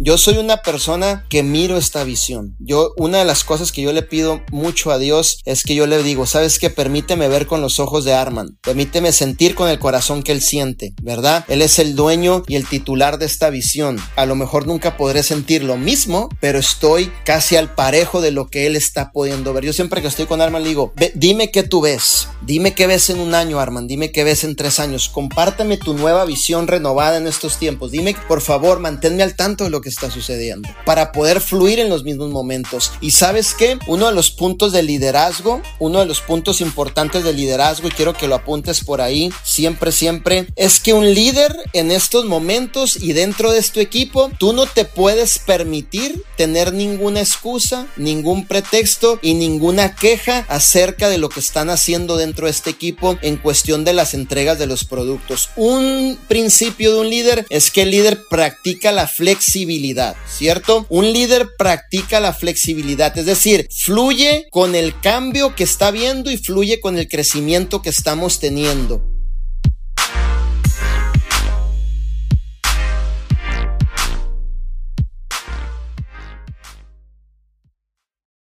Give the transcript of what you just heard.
Yo soy una persona que miro esta visión. Yo, una de las cosas que yo le pido mucho a Dios es que yo le digo, sabes que permíteme ver con los ojos de Arman, permíteme sentir con el corazón que él siente, ¿verdad? Él es el dueño y el titular de esta visión. A lo mejor nunca podré sentir lo mismo, pero estoy casi al parejo de lo que él está pudiendo ver. Yo siempre que estoy con Arman le digo, dime qué tú ves, dime qué ves en un año, Arman, dime qué ves en tres años, compártame tu nueva visión renovada en estos tiempos, dime por favor, manténme al tanto de lo que está sucediendo para poder fluir en los mismos momentos. Y sabes qué, uno de los puntos de liderazgo, uno de los puntos importantes del liderazgo, y quiero que lo apuntes por ahí, siempre, siempre, es que un líder en estos momentos y dentro de este equipo, tú no te puedes permitir tener ninguna excusa, ningún pretexto y ninguna queja acerca de lo que están haciendo dentro de este equipo en cuestión de las entregas de los productos. Un principio de un líder es que el líder practica la flexibilidad, ¿cierto? Un líder practica la flexibilidad, es decir, fluye con el cambio que está viendo y fluye con el crecimiento que estamos teniendo.